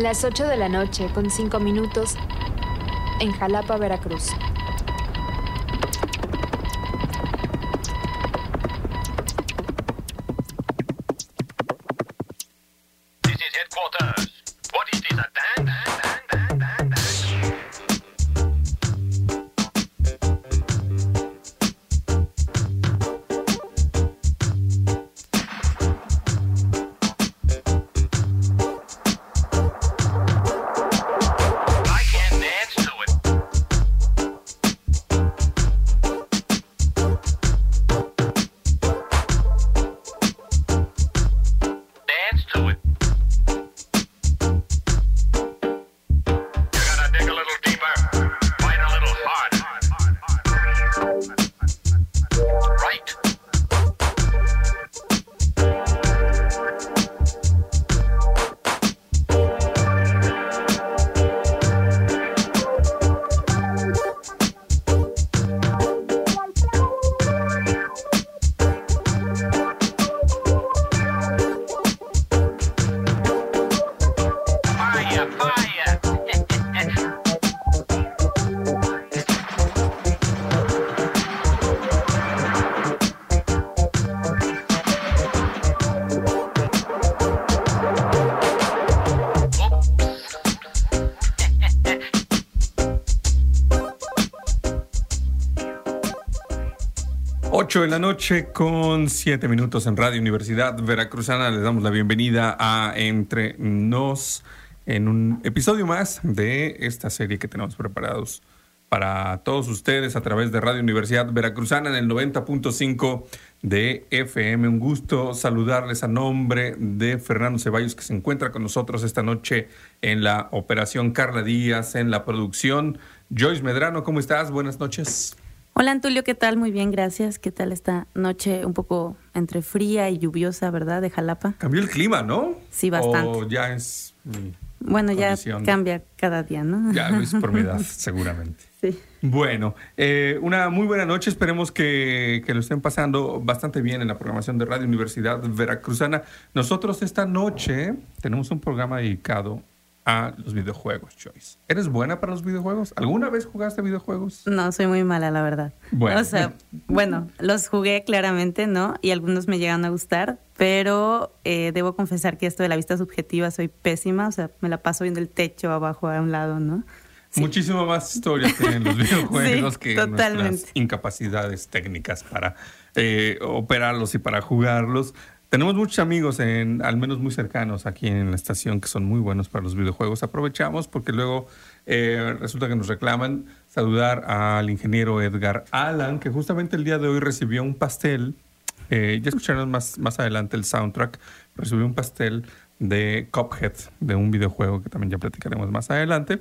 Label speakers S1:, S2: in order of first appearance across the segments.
S1: Las 8 de la noche con 5 minutos en Jalapa, Veracruz.
S2: 8 de la noche con 7 minutos en Radio Universidad Veracruzana. Les damos la bienvenida a Entre Nos en un episodio más de esta serie que tenemos preparados para todos ustedes a través de Radio Universidad Veracruzana en el 90.5 de FM. Un gusto saludarles a nombre de Fernando Ceballos que se encuentra con nosotros esta noche en la operación Carla Díaz, en la producción. Joyce Medrano, ¿cómo estás? Buenas noches.
S3: Hola Antulio, ¿qué tal? Muy bien, gracias. ¿Qué tal esta noche un poco entre fría y lluviosa, verdad, de Jalapa?
S2: Cambió el clima, ¿no?
S3: Sí, bastante.
S2: O ya es mi
S3: Bueno, ya
S2: condición.
S3: cambia cada día, ¿no?
S2: Ya es por mi edad, seguramente.
S3: Sí.
S2: Bueno, eh, una muy buena noche. Esperemos que, que lo estén pasando bastante bien en la programación de Radio Universidad Veracruzana. Nosotros esta noche tenemos un programa dedicado a los videojuegos, Joyce. ¿Eres buena para los videojuegos? ¿Alguna vez jugaste videojuegos?
S3: No, soy muy mala, la verdad.
S2: Bueno.
S3: O sea, bueno, los jugué claramente, ¿no? Y algunos me llegan a gustar, pero eh, debo confesar que esto de la vista subjetiva soy pésima, o sea, me la paso viendo el techo abajo a un lado, ¿no? Sí.
S2: Muchísimo más historia tienen los videojuegos
S3: Sí,
S2: que
S3: totalmente.
S2: nuestras incapacidades técnicas para eh, operarlos y para jugarlos. Tenemos muchos amigos, en, al menos muy cercanos aquí en la estación, que son muy buenos para los videojuegos. Aprovechamos porque luego eh, resulta que nos reclaman saludar al ingeniero Edgar Alan, que justamente el día de hoy recibió un pastel. eh, ya escucharemos más, más adelante el soundtrack. Recibió un pastel de Cuphead, de un videojuego que también ya platicaremos más adelante.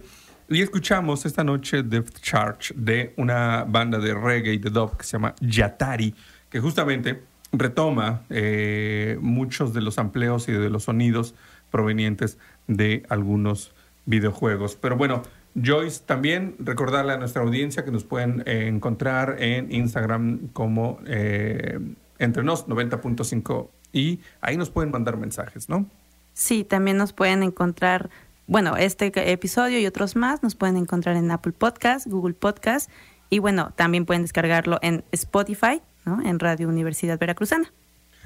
S2: Y escuchamos esta noche Death Charge de una banda de reggae y de dub que se llama Yatari, que justamente retoma eh, muchos de los amplios y de los sonidos provenientes de algunos videojuegos. Pero bueno, Joyce, también recordarle a nuestra audiencia que nos pueden eh, encontrar en Instagram como eh, entrenos 90.5 y ahí nos pueden mandar mensajes, ¿no?
S3: Sí, también nos pueden encontrar, bueno, este episodio y otros más nos pueden encontrar en Apple Podcast, Google Podcast y bueno, también pueden descargarlo en Spotify, En Radio Universidad Veracruzana.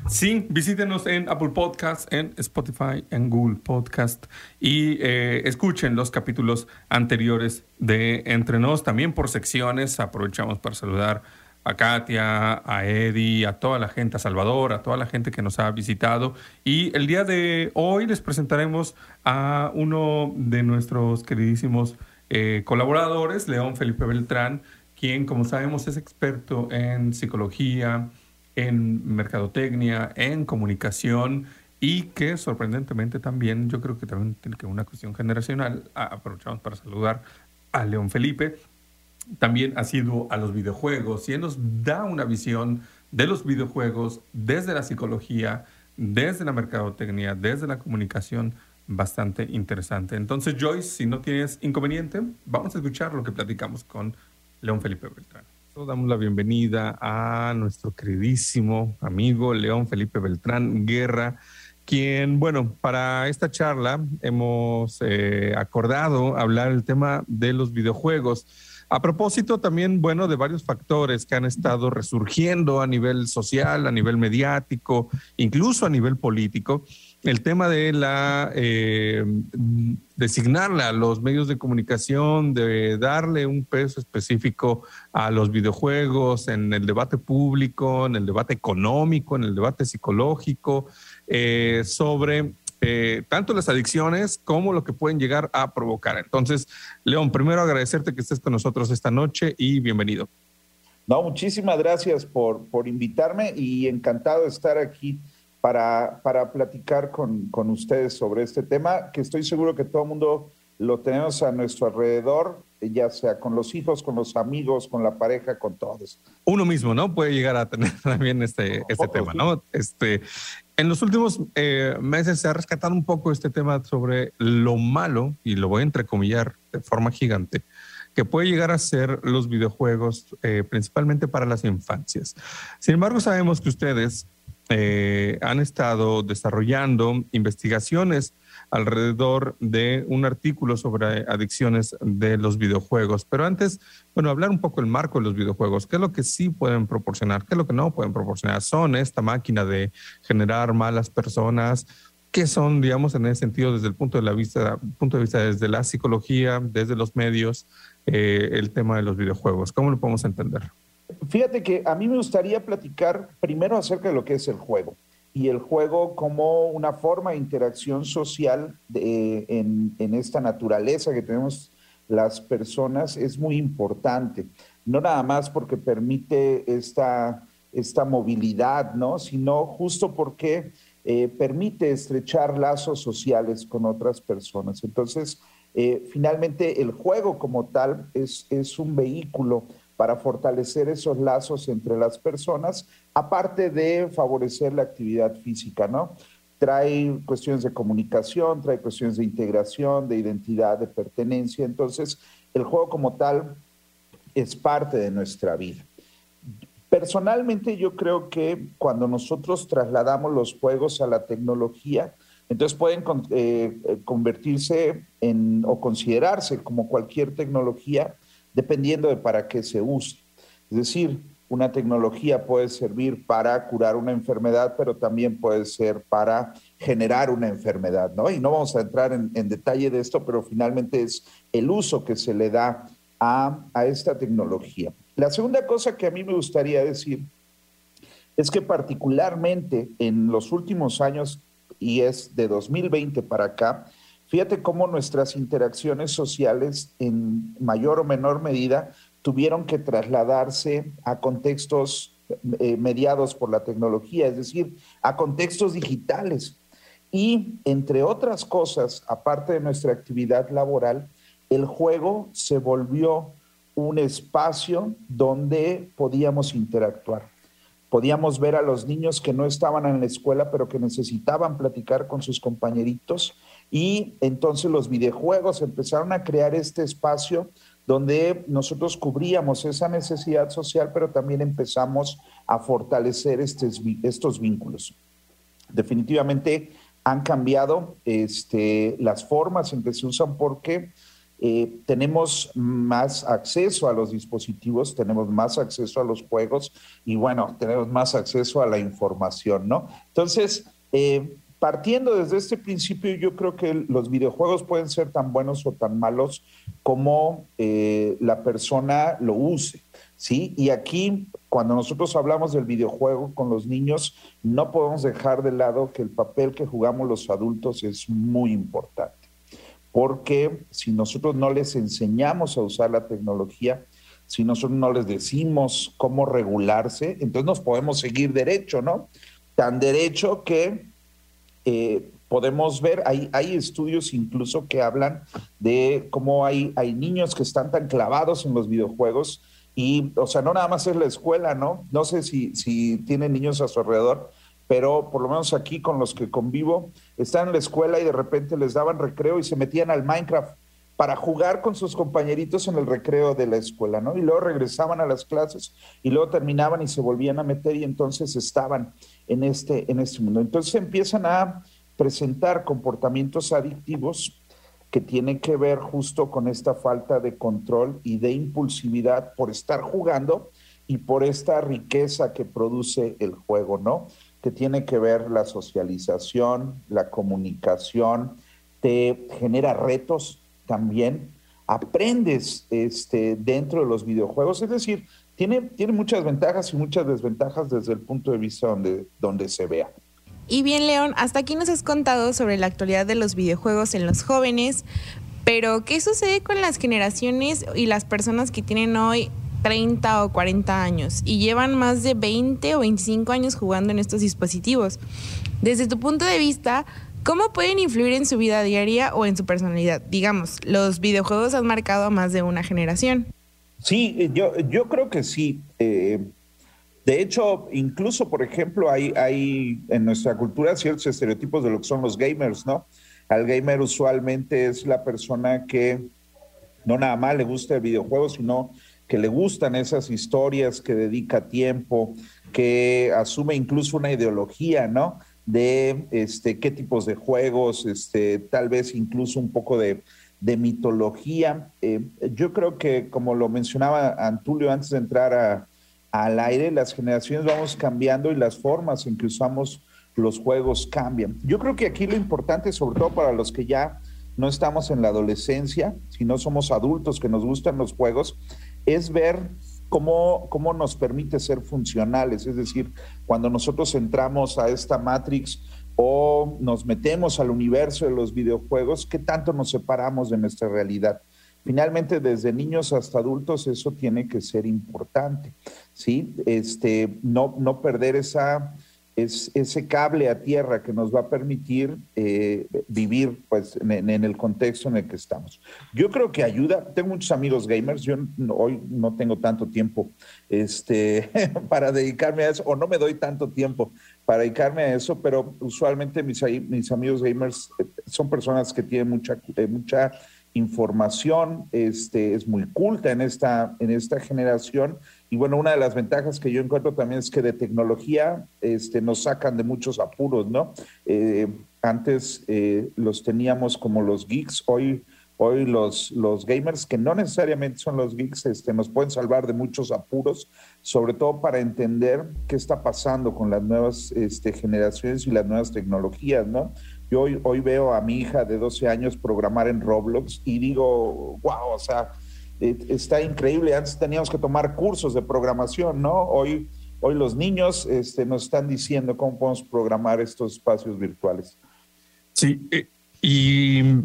S2: Sí, visítenos en Apple Podcast, en Spotify, en Google Podcast y eh, escuchen los capítulos anteriores de Entre Nos, también por secciones. Aprovechamos para saludar a Katia, a Eddie, a toda la gente, a Salvador, a toda la gente que nos ha visitado. Y el día de hoy les presentaremos a uno de nuestros queridísimos eh, colaboradores, León Felipe Beltrán, quien, como sabemos, es experto en psicología, en mercadotecnia, en comunicación y que sorprendentemente también, yo creo que también tiene que una cuestión generacional, a- aprovechamos para saludar a León Felipe, también ha sido a los videojuegos y él nos da una visión de los videojuegos desde la psicología, desde la mercadotecnia, desde la comunicación bastante interesante. Entonces, Joyce, si no tienes inconveniente, vamos a escuchar lo que platicamos con León Felipe Beltrán. Damos la bienvenida a nuestro queridísimo amigo León Felipe Beltrán Guerra, quien, bueno, para esta charla hemos eh, acordado hablar el tema de los videojuegos. A propósito también, bueno, de varios factores que han estado resurgiendo a nivel social, a nivel mediático, incluso a nivel político. El tema de la eh, designarla a los medios de comunicación, de darle un peso específico a los videojuegos en el debate público, en el debate económico, en el debate psicológico, eh, sobre eh, tanto las adicciones como lo que pueden llegar a provocar. Entonces, León, primero agradecerte que estés con nosotros esta noche y bienvenido.
S4: No, muchísimas gracias por, por invitarme y encantado de estar aquí para, para platicar con, con, ustedes sobre este tema, que estoy seguro que todo el mundo lo tenemos a nuestro alrededor, ya sea con los hijos, con los amigos, con la pareja, con todos.
S2: Uno mismo, ¿no? Puede llegar a tener también este, este tema, ¿no? Este, en los últimos eh, meses se ha rescatado un poco este tema sobre lo malo, y lo voy a entrecomillar de forma gigante, que puede llegar a ser los videojuegos, eh, principalmente para las infancias. Sin embargo, sabemos que ustedes eh, han estado desarrollando investigaciones alrededor de un artículo sobre adicciones de los videojuegos. Pero antes, bueno, hablar un poco del marco de los videojuegos. ¿Qué es lo que sí pueden proporcionar? ¿Qué es lo que no pueden proporcionar? ¿Son esta máquina de generar malas personas? ¿Qué son, digamos, en ese sentido, desde el punto de, la vista, punto de vista desde la psicología, desde los medios, eh, el tema de los videojuegos? ¿Cómo lo podemos entender?
S4: Fíjate que a mí me gustaría platicar primero acerca de lo que es el juego y el juego como una forma de interacción social en, esta naturaleza que tenemos las personas es muy importante. No nada más porque permite esta, esta movilidad, ¿no? sino justo porque eh, permite estrechar lazos sociales con otras personas. Entonces, eh, finalmente el juego como tal es, es un vehículo para fortalecer esos lazos entre las personas, aparte de favorecer la actividad física, ¿no? Trae cuestiones de comunicación, trae cuestiones de integración, de identidad, de pertenencia. Entonces, el juego como tal es parte de nuestra vida. Personalmente yo creo que cuando nosotros trasladamos los juegos a la tecnología, entonces pueden eh, eh, convertirse en o considerarse como cualquier tecnología dependiendo de para qué se use. Es decir, una tecnología puede servir para curar una enfermedad, pero también puede ser para generar una enfermedad, ¿no? Y no vamos a entrar en, detalle de esto, pero finalmente es el uso que se le da a, a esta tecnología. La segunda cosa que a mí me gustaría decir es que particularmente en los últimos años, y es de 2020 para acá, Fíjate cómo nuestras interacciones sociales en mayor o menor medida tuvieron que trasladarse a contextos eh, mediados por la tecnología, es decir, a contextos digitales. Y entre otras cosas, aparte de nuestra actividad laboral, el juego se volvió un espacio donde podíamos interactuar. Podíamos ver a los niños que no estaban en la escuela, pero que necesitaban platicar con sus compañeritos y entonces los videojuegos empezaron a crear este espacio donde nosotros cubríamos esa necesidad social, pero también empezamos a fortalecer estos vínculos. Definitivamente han cambiado este, las formas en que se usan porque eh, tenemos más acceso a los dispositivos, tenemos más acceso a los juegos y bueno, tenemos más acceso a la información, ¿no? Entonces, eh, partiendo desde este principio, yo creo que los videojuegos pueden ser tan buenos o tan malos como eh, la persona lo use. ¿sí? Y aquí, cuando nosotros hablamos del videojuego con los niños, no podemos dejar de lado que el papel que jugamos los adultos es muy importante. Porque si nosotros no les enseñamos a usar la tecnología, si nosotros no les decimos cómo regularse, entonces nos podemos seguir derecho, ¿no? Tan derecho que eh, podemos ver, hay, hay estudios incluso que hablan de cómo hay, hay niños que están tan clavados en los videojuegos y, o sea, no nada más es la escuela, ¿no? No sé si, si tienen niños a su alrededor, pero por lo menos aquí con los que convivo, están en la escuela y de repente les daban recreo y se metían al Minecraft para jugar con sus compañeritos en el recreo de la escuela, ¿no? Y luego regresaban a las clases y luego terminaban y se volvían a meter y entonces estaban en este, en este mundo. Entonces empiezan a presentar comportamientos adictivos que tienen que ver justo con esta falta de control y de impulsividad por estar jugando y por esta riqueza que produce el juego, ¿no? Que tiene que ver la socialización, la comunicación, te genera retos también, aprendes este, dentro de los videojuegos, es decir, tiene, tiene muchas ventajas y muchas desventajas desde el punto de vista donde, donde se vea.
S5: Y bien, León, hasta aquí nos has contado sobre la actualidad de los videojuegos en los jóvenes, pero ¿qué sucede con las generaciones y las personas que tienen hoy 30 o 40 años y llevan más de 20 o 25 años jugando en estos dispositivos? Desde tu punto de vista, ¿cómo pueden influir en su vida diaria o en su personalidad? Digamos, los videojuegos han marcado a más de una generación.
S4: Sí, yo, yo creo que sí. Eh, de hecho, incluso, por ejemplo, hay, hay en nuestra cultura ciertos estereotipos de lo que son los gamers, ¿no? Al gamer usualmente es la persona que no nada más le gusta el videojuego, sino que le gustan esas historias, que dedica tiempo, que asume incluso una ideología, ¿no? De este, qué tipos de juegos, este, tal vez incluso un poco de, mitología. Eh, yo creo que, como lo mencionaba Antulio antes de entrar al aire, las generaciones vamos cambiando y las formas en que usamos los juegos cambian. Yo creo que aquí lo importante, sobre todo para los que ya no estamos en la adolescencia, si no somos adultos que nos gustan los juegos, es ver cómo, cómo nos permite ser funcionales. Es decir, cuando nosotros entramos a esta Matrix o nos metemos al universo de los videojuegos, ¿qué tanto nos separamos de nuestra realidad? Finalmente, desde niños hasta adultos, eso tiene que ser importante, ¿sí? Este, no, no perder esa, es, ese cable a tierra que nos va a permitir eh, vivir pues, en, el contexto en el que estamos. Yo creo que ayuda. Tengo muchos amigos gamers. Yo hoy no tengo tanto tiempo este, para dedicarme a eso, o no me doy tanto tiempo para dedicarme a eso, pero usualmente mis, mis amigos gamers eh, son personas que tienen mucha, eh, mucha información, este, es muy culta en esta, en esta generación. Y bueno, una de las ventajas que yo encuentro también es que de tecnología este, nos sacan de muchos apuros, ¿no? Eh, antes los teníamos como los geeks, hoy, hoy los, los gamers, que no necesariamente son los geeks, este, nos pueden salvar de muchos apuros, sobre todo para entender qué está pasando con las nuevas este, generaciones y las nuevas tecnologías, ¿no? Yo hoy, hoy veo a mi hija de 12 años programar en Roblox y digo, wow, o sea, eh, está increíble. Antes teníamos que tomar cursos de programación, ¿no? Hoy, hoy los niños este, nos están diciendo cómo podemos programar estos espacios virtuales.
S2: Sí, eh, y eh,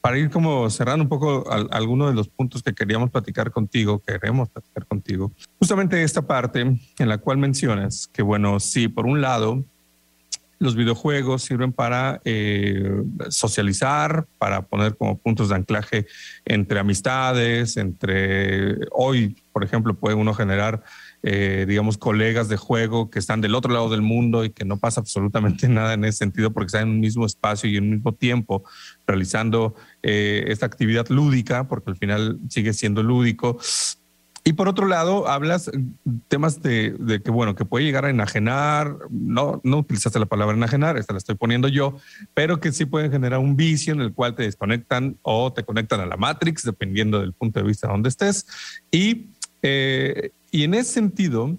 S2: para ir como cerrando un poco algunos de los puntos que queríamos platicar contigo, queremos platicar contigo, justamente esta parte en la cual mencionas que, bueno, sí, por un lado, los videojuegos sirven para eh, socializar, para poner como puntos de anclaje entre amistades, entre hoy, por ejemplo, puede uno generar, eh, digamos, colegas de juego que están del otro lado del mundo y que no pasa absolutamente nada en ese sentido porque están en un mismo espacio y en un mismo tiempo realizando eh, esta actividad lúdica, porque al final sigue siendo lúdico. Y por otro lado, hablas temas de, que, bueno, que puede llegar a enajenar, no, no utilizaste la palabra enajenar, esta la estoy poniendo yo, pero que sí pueden generar un vicio en el cual te desconectan o te conectan a la Matrix, dependiendo del punto de vista donde estés. Y, eh, y en ese sentido,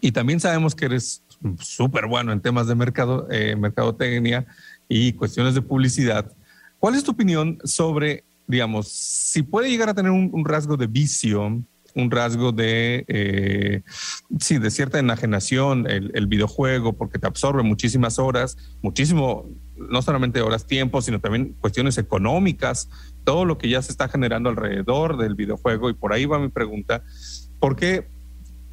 S2: y también sabemos que eres súper bueno en temas de mercado, eh, mercadotecnia y cuestiones de publicidad, ¿cuál es tu opinión sobre, digamos, si puede llegar a tener un, rasgo de vicio? un rasgo de, eh, sí, de cierta enajenación el, videojuego porque te absorbe muchísimas horas, muchísimo, no solamente horas tiempo, sino también cuestiones económicas, todo lo que ya se está generando alrededor del videojuego. Y por ahí va mi pregunta, ¿por qué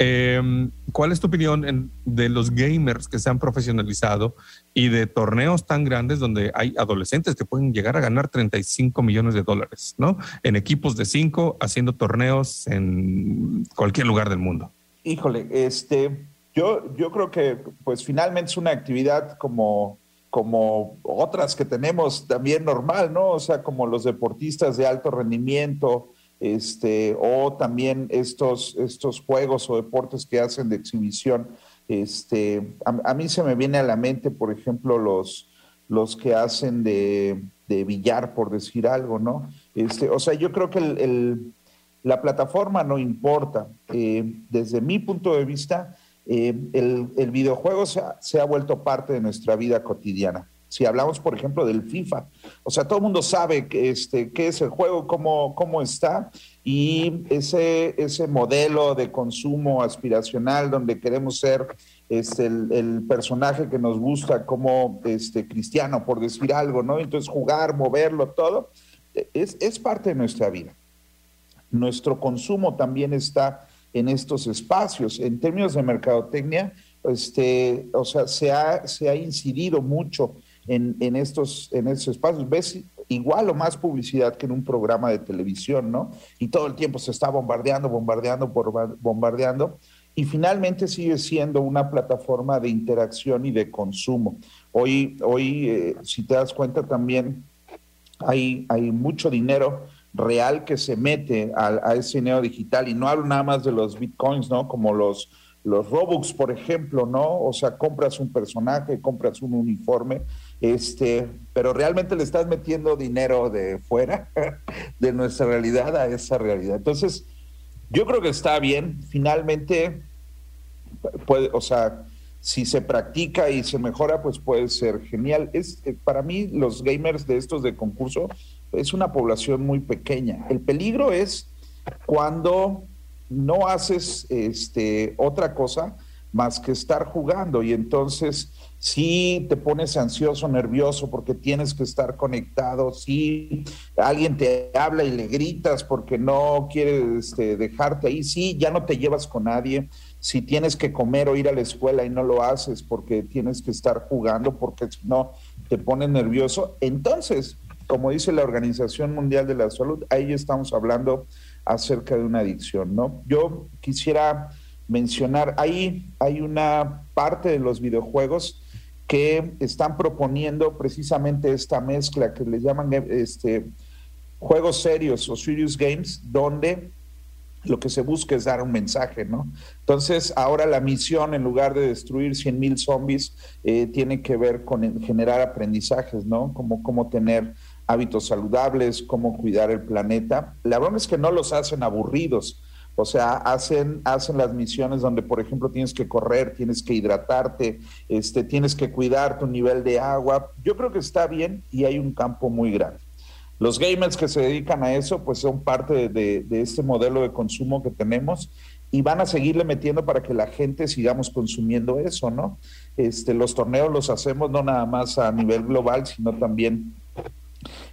S2: Em, ¿Cuál es tu opinión de los gamers que se han profesionalizado y de torneos tan grandes donde hay adolescentes que pueden llegar a ganar 35 millones de dólares, ¿no? En equipos de cinco, haciendo torneos en cualquier lugar del mundo.
S4: Híjole, este, yo, yo creo que pues finalmente es una actividad como, como otras que tenemos también normal, ¿no? O sea, como los deportistas de alto rendimiento, este, o también estos, estos juegos o deportes que hacen de exhibición. Este, a, mí se me viene a la mente, por ejemplo, los, los que hacen de, de billar, por decir algo, ¿no? Este, o sea, yo creo que el, el- la plataforma no importa. Eh, desde mi punto de vista, eh, el, videojuego se ha, se ha vuelto parte de nuestra vida cotidiana. Si hablamos, por ejemplo, del FIFA, o sea, todo el mundo sabe que, este, qué es el juego, cómo, cómo está, y ese, ese modelo de consumo aspiracional donde queremos ser este, el, el personaje que nos gusta como este, cristiano, por decir algo, ¿no? Entonces jugar, moverlo, todo, es, es parte de nuestra vida. Nuestro consumo también está en estos espacios. En términos de mercadotecnia, este, o sea, se ha, se ha incidido mucho en, en, estos, en estos espacios. Ves igual o más publicidad que en un programa de televisión, ¿no? Y todo el tiempo se está bombardeando, bombardeando, bombardeando. Y finalmente sigue siendo una plataforma de interacción y de consumo. Hoy, hoy eh, si te das cuenta, también hay, hay mucho dinero real que se mete a, a ese dinero digital. Y no hablo nada más de los bitcoins, ¿no? Como los, los Robux, por ejemplo, ¿no? O sea, compras un personaje, compras un uniforme, este, pero realmente le estás metiendo dinero de fuera de nuestra realidad a esa realidad. Entonces, yo creo que está bien. Finalmente, puede, o sea, si se practica y se mejora, pues puede ser genial. Es eh, para mí los gamers de estos de concurso es una población muy pequeña. El peligro es cuando no haces este otra cosa más que estar jugando y entonces si te pones ansioso, nervioso porque tienes que estar conectado, si alguien te habla y le gritas porque no quiere este, dejarte ahí, sí, ya no te llevas con nadie, si tienes que comer o ir a la escuela y no lo haces porque tienes que estar jugando, porque si no te pones nervioso, entonces, como dice la Organización Mundial de la Salud, ahí estamos hablando acerca de una adicción, ¿no? Yo quisiera mencionar, ahí hay una parte de los videojuegos que están proponiendo precisamente esta mezcla que les llaman este, juegos serios o serious games, donde lo que se busca es dar un mensaje, ¿no? Entonces, ahora la misión, en lugar de destruir 100 mil zombies, eh, tiene que ver con generar aprendizajes, ¿no? Como cómo tener hábitos saludables, cómo cuidar el planeta. La broma es que no los hacen aburridos. O sea, hacen, hacen las misiones donde, por ejemplo, tienes que correr, tienes que hidratarte, este, tienes que cuidar tu nivel de agua. Yo creo que está bien y hay un campo muy grande. Los gamers que se dedican a eso, pues son parte de, de- de este modelo de consumo que tenemos y van a seguirle metiendo para que la gente sigamos consumiendo eso, ¿no? Este, los torneos los hacemos no nada más a nivel global, sino también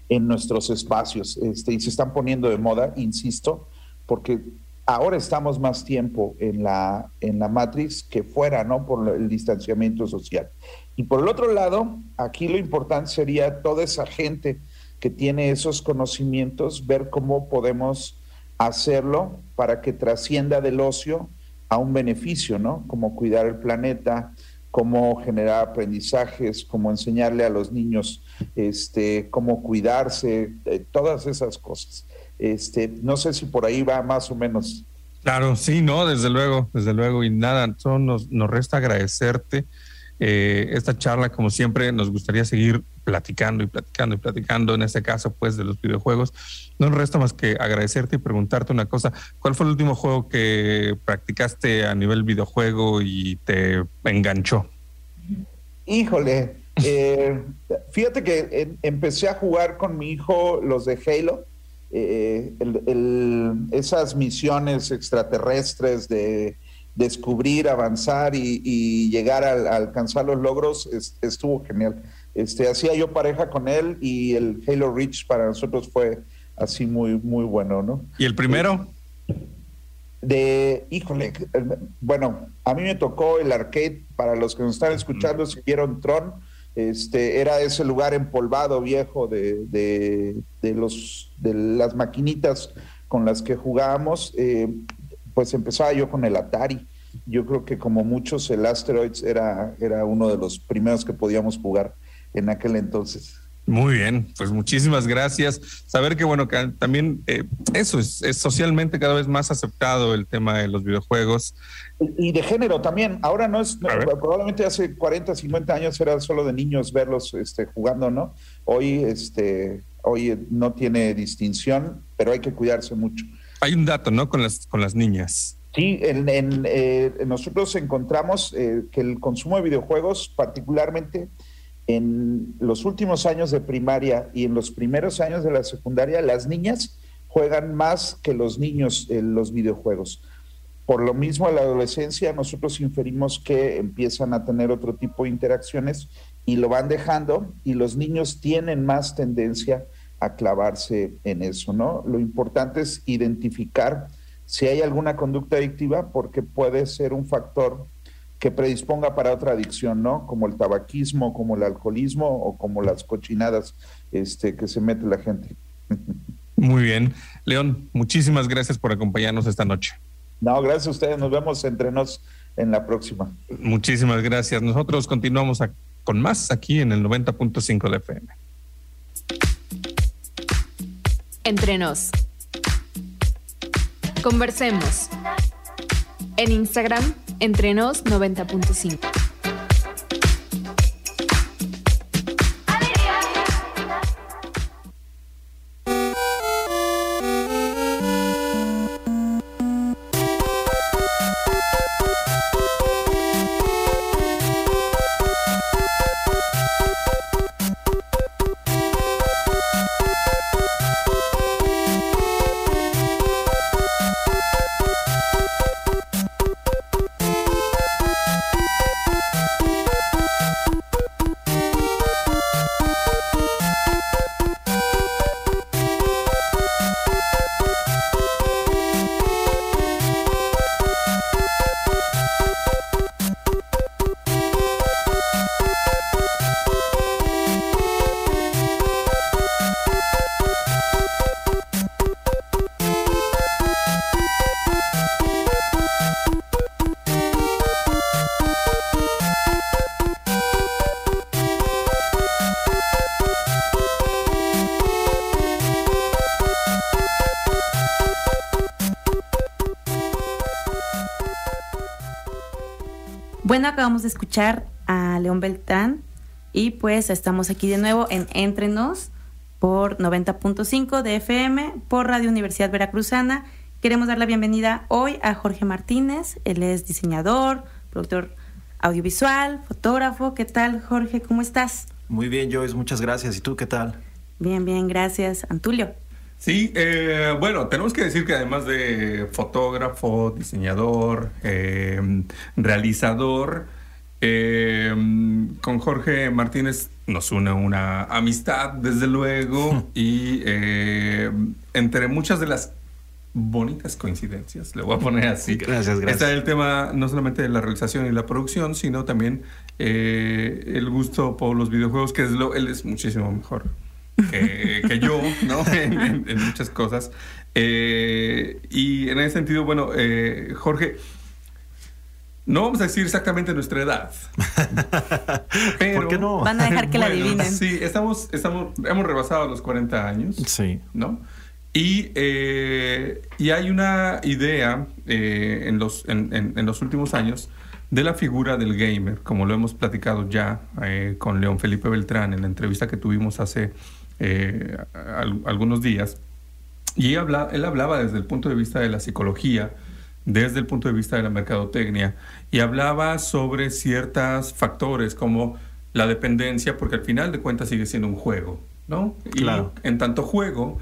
S4: en nuestros espacios. Este, y se están poniendo de moda, insisto, porque ahora estamos más tiempo en la, en la Matrix que fuera, ¿no? Por el distanciamiento social. Y por el otro lado, aquí lo importante sería toda esa gente que tiene esos conocimientos, ver cómo podemos hacerlo para que trascienda del ocio a un beneficio, ¿no? Como cuidar el planeta, cómo generar aprendizajes, cómo enseñarle a los niños este, cómo cuidarse, eh, todas esas cosas. Este, no sé si por ahí va más o menos.
S2: Claro, sí, no, desde luego, desde luego. Y nada, solo nos, nos resta agradecerte eh, esta charla. Como siempre, nos gustaría seguir platicando y platicando y platicando, en este caso, pues, de los videojuegos. No nos resta más que agradecerte y preguntarte una cosa. ¿Cuál fue el último juego que practicaste a nivel videojuego y te enganchó?
S4: Híjole, eh, fíjate que empecé a jugar con mi hijo los de Halo. eh, esas misiones extraterrestres de descubrir, avanzar y, llegar a, alcanzar los logros es- estuvo genial. Este, hacía yo pareja con él y el Halo Reach para nosotros fue así muy, muy bueno, ¿no?
S2: ¿Y el primero?
S4: de, híjole, eh, bueno, a mí me tocó el arcade, para los que nos están escuchando, si vieron Tron, este, era ese lugar empolvado viejo de, de, de los, de las maquinitas con las que jugábamos, eh, pues empezaba yo con el Atari. Yo creo que como muchos el Asteroids era, era uno de los primeros que podíamos jugar en aquel entonces.
S2: Muy bien, pues muchísimas gracias. Saber que, bueno, que también eh, eso es, es, socialmente cada vez más aceptado el tema de los videojuegos.
S4: Y de género también. Ahora no es, probablemente hace 40, 50 años era solo de niños verlos este, jugando, ¿no? Hoy, este, hoy no tiene distinción, pero hay que cuidarse mucho.
S2: Hay un dato, ¿no? Con las, con las niñas.
S4: Sí, en, en eh, nosotros encontramos eh, que el consumo de videojuegos, particularmente en los últimos años de primaria y en los primeros años de la secundaria, las niñas juegan más que los niños en los videojuegos. Por lo mismo, en la adolescencia nosotros inferimos que empiezan a tener otro tipo de interacciones y lo van dejando y los niños tienen más tendencia a clavarse en eso, ¿no? Lo importante es identificar si hay alguna conducta adictiva porque puede ser un factor que predisponga para otra adicción, ¿no? Como el tabaquismo, como el alcoholismo o como las cochinadas este, que se mete la gente.
S2: Muy bien. León, muchísimas gracias por acompañarnos esta noche.
S4: No, gracias a ustedes. Nos vemos entre nos en la próxima.
S2: Muchísimas gracias. Nosotros continuamos con más aquí en el 90.5 de FM.
S1: Entre nos. Conversemos. En Instagram Entrenos 90.5.
S3: acabamos de escuchar a León Beltrán y pues estamos aquí de nuevo en Entrenos por 90.5 de FM por Radio Universidad Veracruzana. Queremos dar la bienvenida hoy a Jorge Martínez. Él es diseñador, productor audiovisual, fotógrafo. ¿Qué tal, Jorge? ¿Cómo estás?
S6: Muy bien, Joyce. Muchas gracias. ¿Y tú qué tal?
S3: Bien, bien, gracias. Antulio.
S2: Sí, eh, bueno, tenemos que decir que además de fotógrafo, diseñador, eh, realizador, eh, con Jorge Martínez nos une una amistad, desde luego, y entre muchas de las bonitas coincidencias, le voy a poner así.
S6: Gracias, gracias.
S2: Está el tema no solamente de la realización y la producción, sino también el gusto por los videojuegos, que es lo, él es muchísimo mejor que, yo, ¿no? en, muchas cosas. Eh, y en ese sentido, bueno, eh, Jorge, no vamos a decir exactamente nuestra edad.
S6: pero, ¿Por qué no?
S3: Van a dejar que la adivinen.
S2: Sí, estamos, estamos, hemos rebasado los 40 años.
S6: Sí.
S2: ¿No? Y, eh, y hay una idea en, los, en, en, los últimos años de la figura del gamer, como lo hemos platicado ya con León Felipe Beltrán en la entrevista que tuvimos hace eh, algunos días, y él, él hablaba desde el punto de vista de la psicología, desde el punto de vista de la mercadotecnia, y hablaba sobre ciertos factores como la dependencia, porque al final de cuentas sigue siendo un juego, ¿no?
S6: Claro.
S2: Y en tanto juego,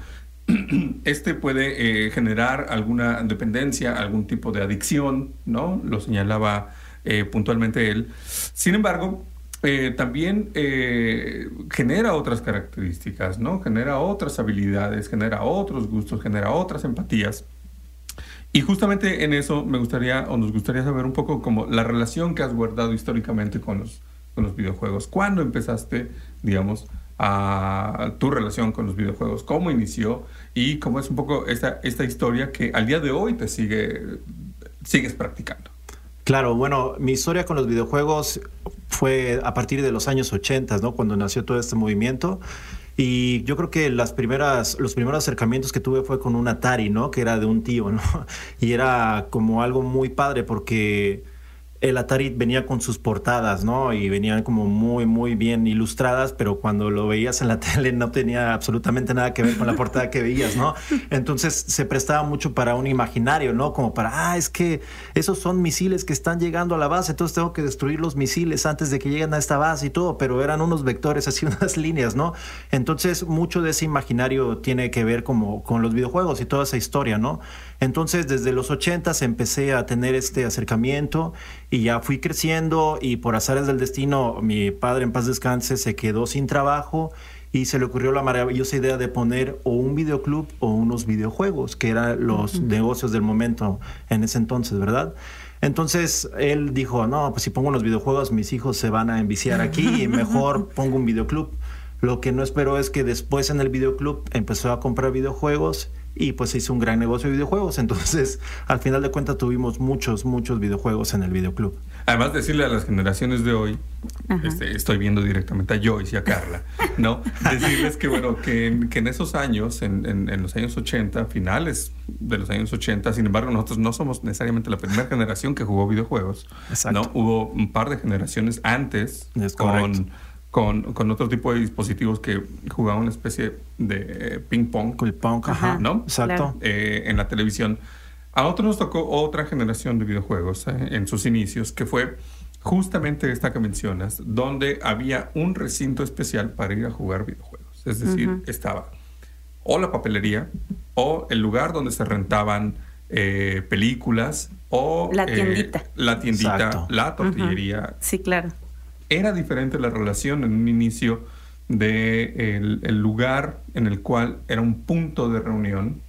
S2: este puede eh, generar alguna dependencia, algún tipo de adicción, ¿no? Lo señalaba eh, puntualmente él. Sin embargo, eh, también eh, genera otras características, ¿no? Genera otras habilidades, genera otros gustos, genera otras empatías. Y justamente en eso me gustaría, o nos gustaría saber un poco como la relación que has guardado históricamente con los, con los videojuegos. ¿Cuándo empezaste, digamos, a tu relación con los videojuegos? ¿Cómo inició? Y cómo es un poco esta, esta historia que al día de hoy te sigue, sigues practicando.
S6: Claro, bueno, mi historia con los videojuegos fue a partir de los años 80, ¿no? Cuando nació todo este movimiento. Y yo creo que las primeras, los primeros acercamientos que tuve fue con un Atari, ¿no? Que era de un tío, ¿no? Y era como algo muy padre porque el Atari venía con sus portadas, ¿no? Y venían como muy, muy bien ilustradas, pero cuando lo veías en la tele no tenía absolutamente nada que ver con la portada que veías, ¿no? Entonces se prestaba mucho para un imaginario, ¿no? Como para, ah, es que esos son misiles que están llegando a la base, entonces tengo que destruir los misiles antes de que lleguen a esta base y todo, pero eran unos vectores, así unas líneas, ¿no? Entonces mucho de ese imaginario tiene que ver como con los videojuegos y toda esa historia, ¿no? Entonces desde los 80 empecé a tener este acercamiento y ya fui creciendo y por azares del destino mi padre en paz descanse se quedó sin trabajo y se le ocurrió la maravillosa idea de poner o un videoclub o unos videojuegos, que eran los negocios del momento en ese entonces, ¿verdad? Entonces él dijo, no, pues si pongo unos videojuegos mis hijos se van a enviciar aquí y mejor pongo un videoclub. Lo que no espero es que después en el videoclub empezó a comprar videojuegos y pues se hizo un gran negocio de videojuegos. Entonces, al final de cuentas, tuvimos muchos, muchos videojuegos en el videoclub.
S2: Además, decirle a las generaciones de hoy, este, estoy viendo directamente a Joyce y a Carla, ¿no? Decirles que, bueno, que en, que en esos años, en, en, los años 80, finales de los años 80, sin embargo, nosotros no somos necesariamente la primera generación que jugó videojuegos. Exacto. ¿no? Hubo un par de generaciones antes con con, otro tipo de dispositivos que jugaban una especie de ping pong.
S6: El pong, ajá.
S2: ¿No?
S6: Exacto.
S2: Eh, en la televisión. A otros nos tocó otra generación de videojuegos eh, en sus inicios, que fue justamente esta que mencionas, donde había un recinto especial para ir a jugar videojuegos. Es decir, estaba o la papelería o el lugar donde se rentaban eh, películas o
S3: la tiendita,
S2: la tiendita, la tortillería.
S3: Sí, claro
S2: era diferente la relación en un inicio de el, lugar en el cual era un punto de reunión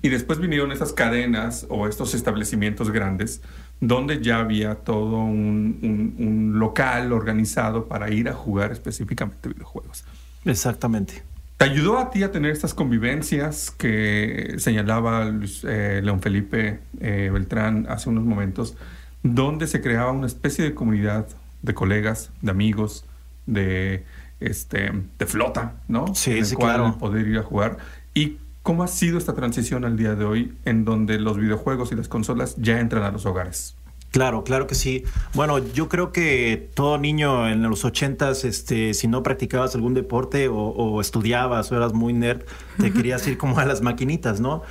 S2: y después vinieron esas cadenas o estos establecimientos grandes donde ya había todo un, un, local organizado para ir a jugar específicamente videojuegos.
S6: Exactamente.
S2: ¿Te ayudó a ti a tener estas convivencias que señalaba eh, León Felipe eh, Beltrán hace unos momentos, donde se creaba una especie de comunidad de colegas, de amigos, de, este, de flota, ¿no?
S6: Sí,
S2: en
S6: sí,
S2: cual
S6: claro.
S2: poder ir a jugar. ¿Y cómo ha sido esta transición al día de hoy en donde los videojuegos y las consolas ya entran a los hogares?
S6: Claro, claro que sí. Bueno, yo creo que todo niño en los ochentas, este, si no practicabas algún deporte o, o estudiabas o eras muy nerd, te querías ir como a las maquinitas, ¿no?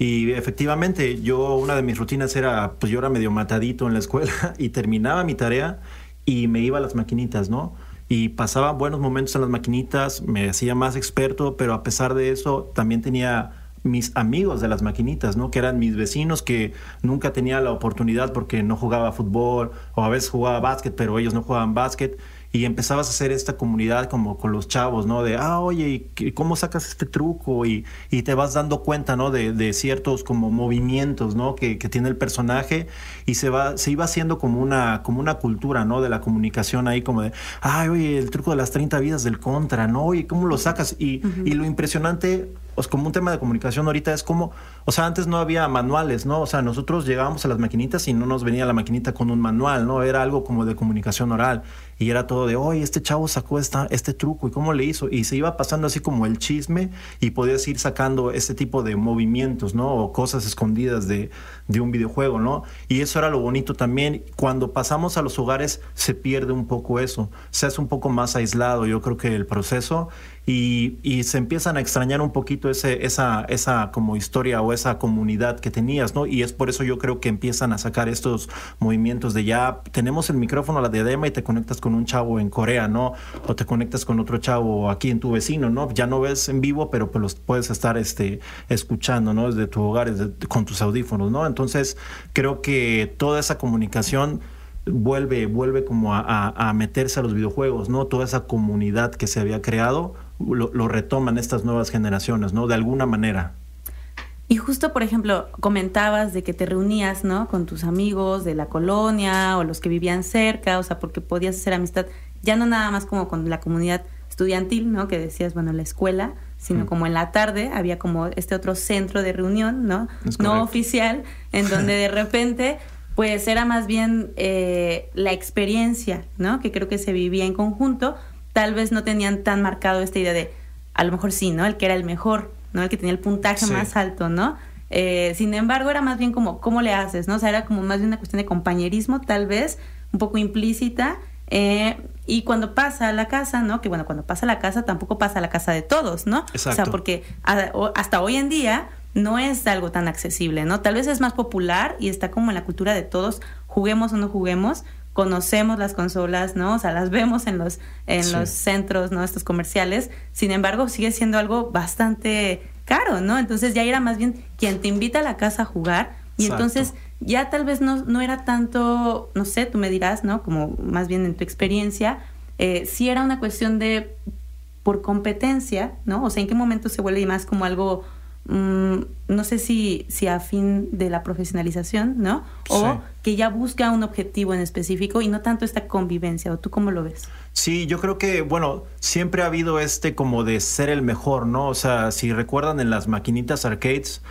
S6: Y efectivamente, yo una de mis rutinas era, pues yo era medio matadito en la escuela y terminaba mi tarea y me iba a las maquinitas, ¿no? Y pasaba buenos momentos en las maquinitas, me hacía más experto, pero a pesar de eso también tenía mis amigos de las maquinitas, ¿no? Que eran mis vecinos que nunca tenía la oportunidad porque no jugaba fútbol o a veces jugaba básquet, pero ellos no jugaban básquet y empezabas a hacer esta comunidad como con los chavos, ¿no? De, ah, oye, ¿y ¿cómo sacas este truco? Y, y te vas dando cuenta, ¿no? De, de ciertos como movimientos, ¿no? Que, que, tiene el personaje y se va, se iba haciendo como una, como una cultura, ¿no? De la comunicación ahí como de, ay, oye, el truco de las 30 vidas del contra, ¿no? Oye, ¿cómo lo sacas? Y, uh -huh. y lo impresionante pues como un tema de comunicación ahorita es como, o sea, antes no había manuales, ¿no? O sea, nosotros llegábamos a las maquinitas y no nos venía la maquinita con un manual, ¿no? Era algo como de comunicación oral y era todo de, oye, este chavo sacó esta, este truco y cómo le hizo. Y se iba pasando así como el chisme y podías ir sacando este tipo de movimientos, ¿no? O cosas escondidas de, de un videojuego, ¿no? Y eso era lo bonito también. Cuando pasamos a los hogares se pierde un poco eso, se hace un poco más aislado, yo creo que el proceso y, y, se empiezan a extrañar un poquito ese, esa, esa como historia esa comunidad que tenías, ¿no? Y es por eso yo creo que empiezan a sacar estos movimientos de ya tenemos el micrófono a la diadema y te conectas con un chavo en Corea, ¿no? O te conectas con otro chavo aquí en tu vecino, ¿no? Ya no ves en vivo, pero pues los puedes estar este, escuchando, ¿no? Desde tu hogar, desde, con tus audífonos, ¿no? Entonces creo que toda esa comunicación vuelve, vuelve como a meterse a los videojuegos, ¿no? Toda esa comunidad que se había creado lo, lo, retoman estas nuevas generaciones, ¿no? De alguna manera.
S3: Y justo, por ejemplo, comentabas de que te reunías, ¿no? Con tus amigos de la colonia o los que vivían cerca, o sea, porque podías hacer amistad, ya no nada más como con la comunidad estudiantil, ¿no? Que decías, bueno, la escuela, sino mm. como en la tarde había como este otro centro de reunión, ¿no? No oficial, en donde de repente pues era más bien eh, la experiencia, ¿no? Que creo que se vivía en conjunto. Tal vez no tenían tan marcado esta idea de, a lo mejor sí, ¿no? El que era el mejor, ¿no? El que tenía el puntaje
S6: Sí.
S3: más alto, ¿no? Eh, sin embargo, era más bien como, ¿cómo le haces, no? O sea, era como más bien una cuestión de compañerismo, tal vez, un poco implícita. eh, y cuando pasa a la casa, ¿no? Que bueno, cuando pasa a la casa tampoco pasa a la casa de todos, ¿no? O sea,
S6: Exacto.
S3: porque hasta hoy en día no es algo tan accesible, ¿no? Tal vez es más popular y está como en la cultura de todos, juguemos o no juguemos, conocemos las consolas, ¿no? O sea, las vemos en los, en
S6: Sí.
S3: los centros, ¿no? Estos comerciales. Sin embargo, sigue siendo algo bastante caro, ¿no? Entonces ya era más bien quien te invita a la casa a jugar y
S6: Exacto.
S3: entonces ya tal vez no, no era tanto, no sé, tú me dirás, ¿no? Como más bien en tu experiencia, eh, sí era una cuestión de por competencia, ¿no? O sea, ¿en qué momento se vuelve más como algo, mm, no sé si, si a fin de la profesionalización, ¿no? O
S6: Sí.
S3: que ya busca un objetivo en específico y no tanto esta convivencia, ¿o tú cómo lo ves?
S6: Sí, yo creo que, bueno, siempre ha habido este como de ser el mejor, ¿no? O sea, si recuerdan en las maquinitas arcades,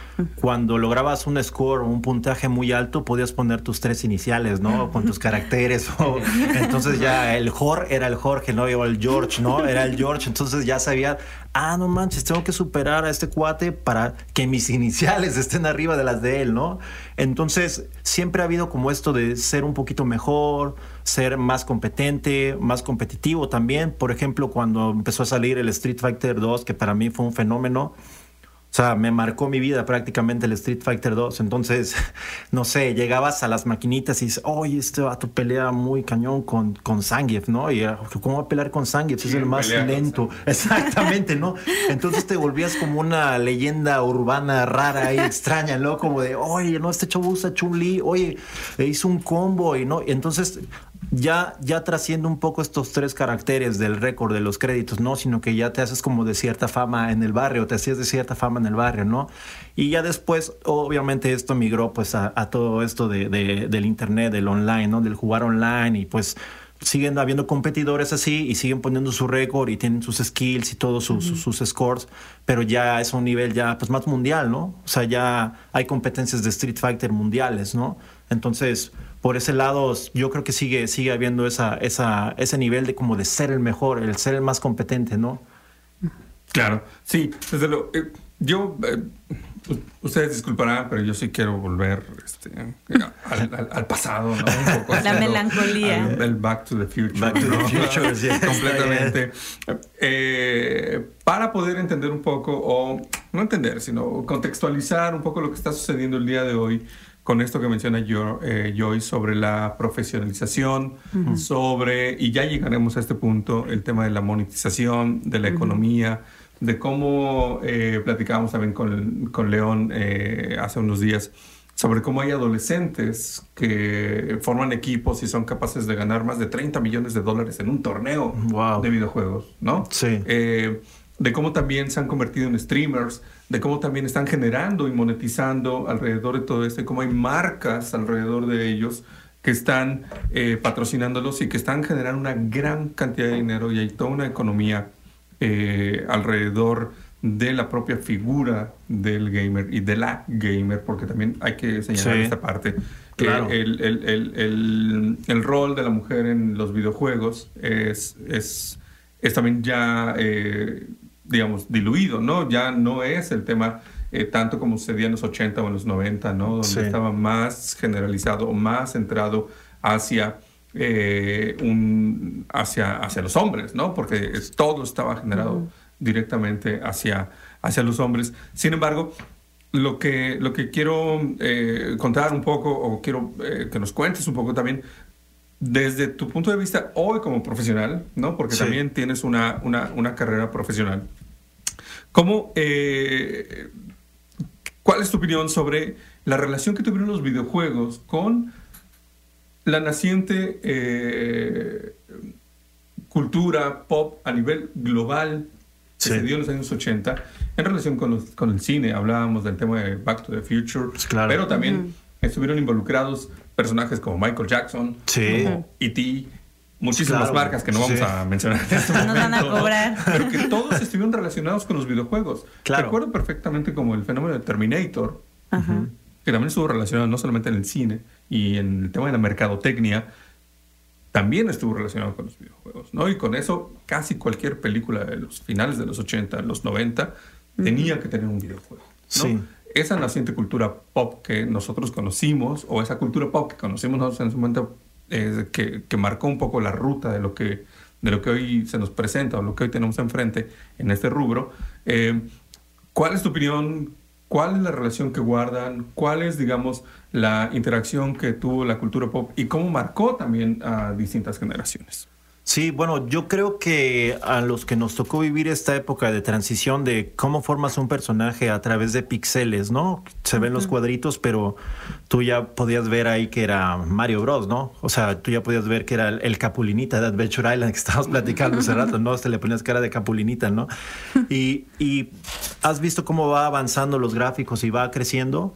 S6: cuando lograbas un score o un puntaje muy alto, podías poner tus tres iniciales, ¿no? Con tus caracteres. o- entonces ya el Jorge era el Jorge, ¿no? O el George, ¿no? Era el George. Entonces ya sabía, ah, no manches, tengo que superar a este cuate para que mis iniciales estén arriba de las de él, ¿no? Entonces, siempre ha habido como esto de ser un poquito mejor, ser más competente, más competitivo también. Por ejemplo, cuando empezó a salir el Street Fighter 2, que para mí fue un fenómeno, o sea, me marcó mi vida prácticamente el Street Fighter 2. Entonces, no sé, llegabas a las maquinitas y dices, oye, este vato pelea muy cañón con, con Zangief, ¿no? Y ¿cómo va a pelear con Zangief? Es
S2: ¿Quién
S6: el más lento. Exactamente, ¿no? Entonces te volvías como una leyenda urbana rara y extraña, ¿no? Como de, oye, no, este chavo usa Chun-Li, oye, e hizo un combo y no. Y entonces ya, ya trasciende un poco estos tres caracteres del récord de los créditos, ¿no? Sino que ya te haces como de cierta fama en el barrio, te hacías de cierta fama en el barrio, ¿no? Y ya después, obviamente, esto migró pues a, a todo esto de, de- del internet, del online, ¿no? Del jugar online y pues siguen habiendo competidores así y siguen poniendo su récord y tienen sus skills y todos sus, sus- sus scores, pero ya es a un nivel ya pues más mundial, ¿no? O sea, ya hay competencias de Street Fighter mundiales, ¿no? Entonces, por ese lado, yo creo que sigue, sigue habiendo esa, esa, ese nivel de como de ser el mejor, el ser el más competente, ¿no?
S2: Claro, sí, desde luego. Eh, yo, eh, u- ustedes disculparán, pero yo sí quiero volver este, al, al- al pasado, ¿no? Un poco
S3: La melancolía.
S2: al- el Back to the Future.
S6: Back to the. Future, sí,
S2: Completamente. Eh, para poder entender un poco, o no entender, sino contextualizar un poco lo que está sucediendo el día de hoy con esto que menciona yo, eh, Joy sobre la profesionalización, sobre, y ya llegaremos a este punto, el tema de la monetización, de la economía, de cómo eh, platicábamos también con, con León eh, hace unos días, sobre cómo hay adolescentes que forman equipos y son capaces de ganar más de 30 millones de dólares en un torneo
S6: Wow.
S2: de videojuegos, ¿no?
S6: Sí.
S2: Eh, de cómo también se han convertido en streamers, de cómo también están generando y monetizando alrededor de todo esto, y cómo hay marcas alrededor de ellos que están eh, patrocinándolos y que están generando una gran cantidad de dinero y hay toda una economía eh, alrededor de la propia figura del gamer y de la gamer, porque también hay que señalar
S6: Sí.
S2: esta parte. que
S6: Claro.
S2: el, el- el- el- el rol de la mujer en los videojuegos es, es, es también ya, eh, digamos, diluido, ¿no? Ya no es el tema eh, tanto como sucedía en los 80 o en los 90, ¿no? Donde
S6: Sí.
S2: estaba más generalizado o más centrado hacia, eh, un, hacia, hacia los hombres, ¿no? Porque es- todo estaba generado directamente hacia, hacia los hombres. Sin embargo, lo que, lo que quiero eh, contar un poco, o quiero que nos cuentes un poco también, desde tu punto de vista hoy como profesional, ¿no? Porque
S6: Sí.
S2: también tienes una, una, una carrera profesional. ¿Cómo, eh, ¿Cuál es tu opinión sobre la relación que tuvieron los videojuegos con la naciente eh, cultura pop a nivel global que
S6: Sí.
S2: se dio en los años 80 en relación con, los- con el cine? Hablábamos del tema de Back to the Future,
S6: Pues claro.
S2: pero también estuvieron involucrados personajes como Michael Jackson,
S6: Sí.
S2: como E.T., muchísimas
S6: Claro.
S2: marcas que no vamos
S6: Sí.
S2: a mencionar. en este
S3: Nos van a
S2: ¿no?
S3: cobrar.
S2: Pero que todos estuvieron relacionados con los videojuegos.
S6: Claro.
S2: Recuerdo perfectamente como el fenómeno de Terminator,
S3: Ajá.
S2: que también estuvo relacionado no solamente en el cine, y en el tema de la mercadotecnia también estuvo relacionado con los videojuegos, ¿no? Y con eso casi cualquier película de los finales de los 80, los 90 tenía que tener un videojuego, ¿no?
S6: Sí.
S2: Esa naciente cultura pop que nosotros conocimos, o esa cultura pop que conocimos nosotros en su momento, eh, que, que marcó un poco la ruta de lo que de lo que hoy se nos presenta o lo que hoy tenemos enfrente en este rubro. Eh, ¿Cuál es tu opinión? ¿Cuál es la relación que guardan? ¿Cuál es, digamos, la interacción que tuvo la cultura pop y cómo marcó también a distintas generaciones?
S6: Sí, bueno, yo creo que a los que nos tocó vivir esta época de transición de cómo formas un personaje a través de píxeles, ¿no? Se ven los cuadritos, pero tú ya podías ver ahí que era Mario Bros, ¿no? O sea, tú ya podías ver que era el, el Capulinita de Adventure Island que estábamos platicando hace rato, ¿no? Te le ponías cara de Capulinita, ¿no? Y, y has visto cómo va avanzando los gráficos y va creciendo.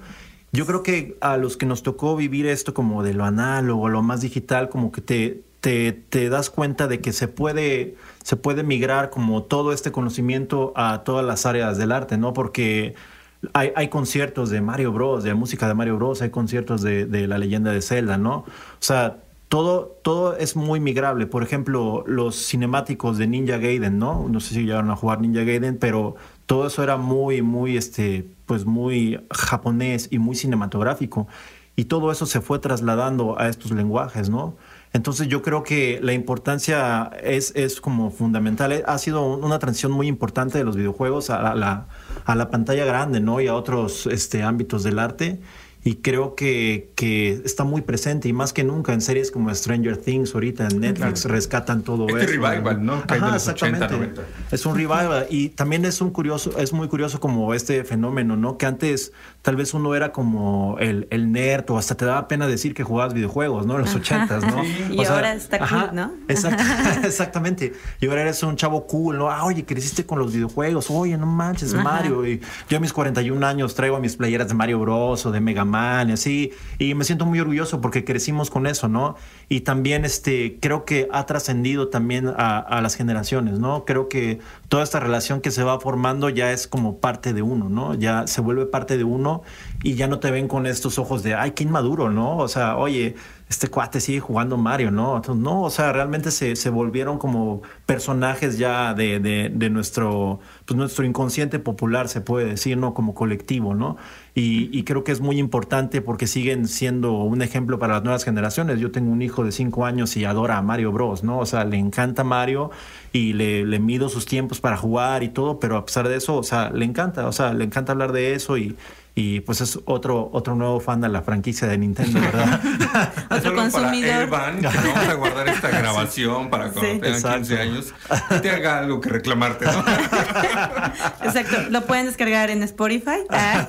S6: Yo creo que a los que nos tocó vivir esto como de lo análogo, lo más digital, como que te, te, das cuenta de que se puede, se puede migrar como todo este conocimiento a todas las áreas del arte, ¿no? Porque hay, hay conciertos de Mario Bros, de música de Mario Bros, hay conciertos de, de la leyenda de Zelda, ¿no? O sea, todo, todo es muy migrable. Por ejemplo, los cinemáticos de Ninja Gaiden, ¿no? No sé si llegaron a jugar Ninja Gaiden, pero todo eso era muy, muy, este, pues muy japonés y muy cinematográfico. Y todo eso se fue trasladando a estos lenguajes, ¿no? Entonces yo creo que la importancia es, es como fundamental. Ha sido una transición muy importante de los videojuegos a la, a la pantalla grande, ¿no? Y a otros este, ámbitos del arte y creo que, que, está muy presente y más que nunca en series como Stranger Things ahorita en Netflix claro. rescatan todo
S2: este
S6: eso.
S2: revival, ¿no?
S6: Ajá,
S2: de los
S6: exactamente.
S2: 80, 90.
S6: Es un revival y también es un curioso, es muy curioso como este fenómeno, ¿no? Que antes tal vez uno era como el, el nerd o hasta te daba pena decir que jugabas videojuegos, ¿no? En los ochentas, ¿no?
S3: Y sea, ahora está
S6: ajá,
S3: cool, ¿no?
S6: Exact, exactamente. Y ahora eres un chavo cool, ¿no? Ah, oye, creciste con los videojuegos, oye, no manches, ajá. Mario. Y yo a mis 41 años traigo mis playeras de Mario Bros o de Mega Man y así y me siento muy orgulloso porque crecimos con eso, ¿no? Y también este, creo que ha trascendido también a, a, las generaciones, ¿no? Creo que toda esta relación que se va formando ya es como parte de uno, ¿no? Ya se vuelve parte de uno y ya no te ven con estos ojos de, ay, qué inmaduro, ¿no? O sea, oye, este cuate sigue jugando Mario, ¿no? No, o sea, realmente se, se volvieron como personajes ya de, de, nuestro, pues nuestro inconsciente popular, se puede decir, ¿no? Como colectivo, ¿no? Y, y, creo que es muy importante porque siguen siendo un ejemplo para las nuevas generaciones. Yo tengo un hijo de cinco años y adora a Mario Bros, ¿no? O sea, le encanta Mario y le, le mido sus tiempos para jugar y todo, pero a pesar de eso, o sea, le encanta, o sea, le encanta hablar de eso y y pues es otro otro nuevo fan de la franquicia de Nintendo, ¿verdad?
S3: otro consumidor.
S2: Para Evan, que vamos a guardar esta grabación para cuando sí, tengan exacto. 15 años y te haga algo que reclamarte, ¿no?
S3: exacto, lo pueden descargar en Spotify, ah,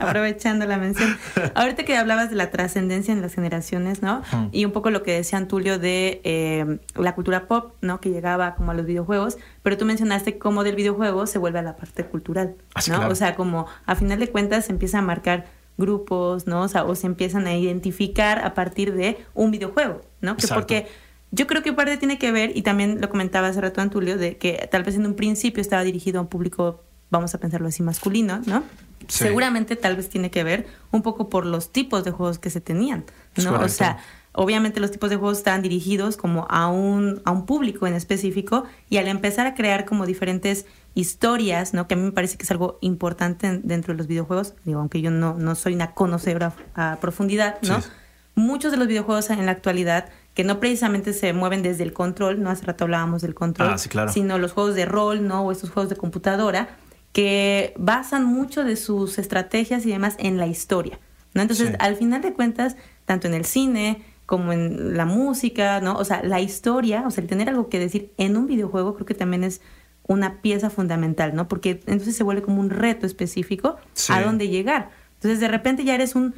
S3: aprovechando la mención. Ahorita que hablabas de la trascendencia en las generaciones, ¿no? Y un poco lo que decía Antulio de eh, la cultura pop, ¿no? Que llegaba como a los videojuegos, pero tú mencionaste cómo del videojuego se vuelve a la parte cultural,
S6: Así,
S3: ¿no?
S6: claro.
S3: O sea, como a final de cuentas empieza a marcar grupos, ¿no? O sea, o se empiezan a identificar a partir de un videojuego, ¿no? Que porque yo creo que parte tiene que ver, y también lo comentaba hace rato Antulio, de que tal vez en un principio estaba dirigido a un público, vamos a pensarlo así, masculino, ¿no? Sí. Seguramente tal vez tiene que ver un poco por los tipos de juegos que se tenían, ¿no? O sea, obviamente los tipos de juegos estaban dirigidos como a un, a un público en específico y al empezar a crear como diferentes historias, ¿no? Que a mí me parece que es algo importante dentro de los videojuegos, digo, aunque yo no, no soy una conocedora a profundidad, ¿no? Sí. Muchos de los videojuegos en la actualidad que no precisamente se mueven desde el control, ¿no? Hace rato hablábamos del control,
S6: ah, sí, claro.
S3: sino los juegos de rol, ¿no? O estos juegos de computadora, que basan mucho de sus estrategias y demás en la historia, ¿no? Entonces, sí. al final de cuentas, tanto en el cine como en la música, ¿no? O sea, la historia, o sea, el tener algo que decir en un videojuego creo que también es una pieza fundamental, ¿no? Porque entonces se vuelve como un reto específico sí. a dónde llegar. Entonces, de repente ya eres un...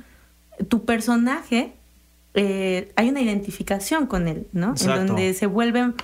S3: Tu personaje, eh, hay una identificación con él, ¿no?
S6: Exacto.
S3: En donde se vuelven...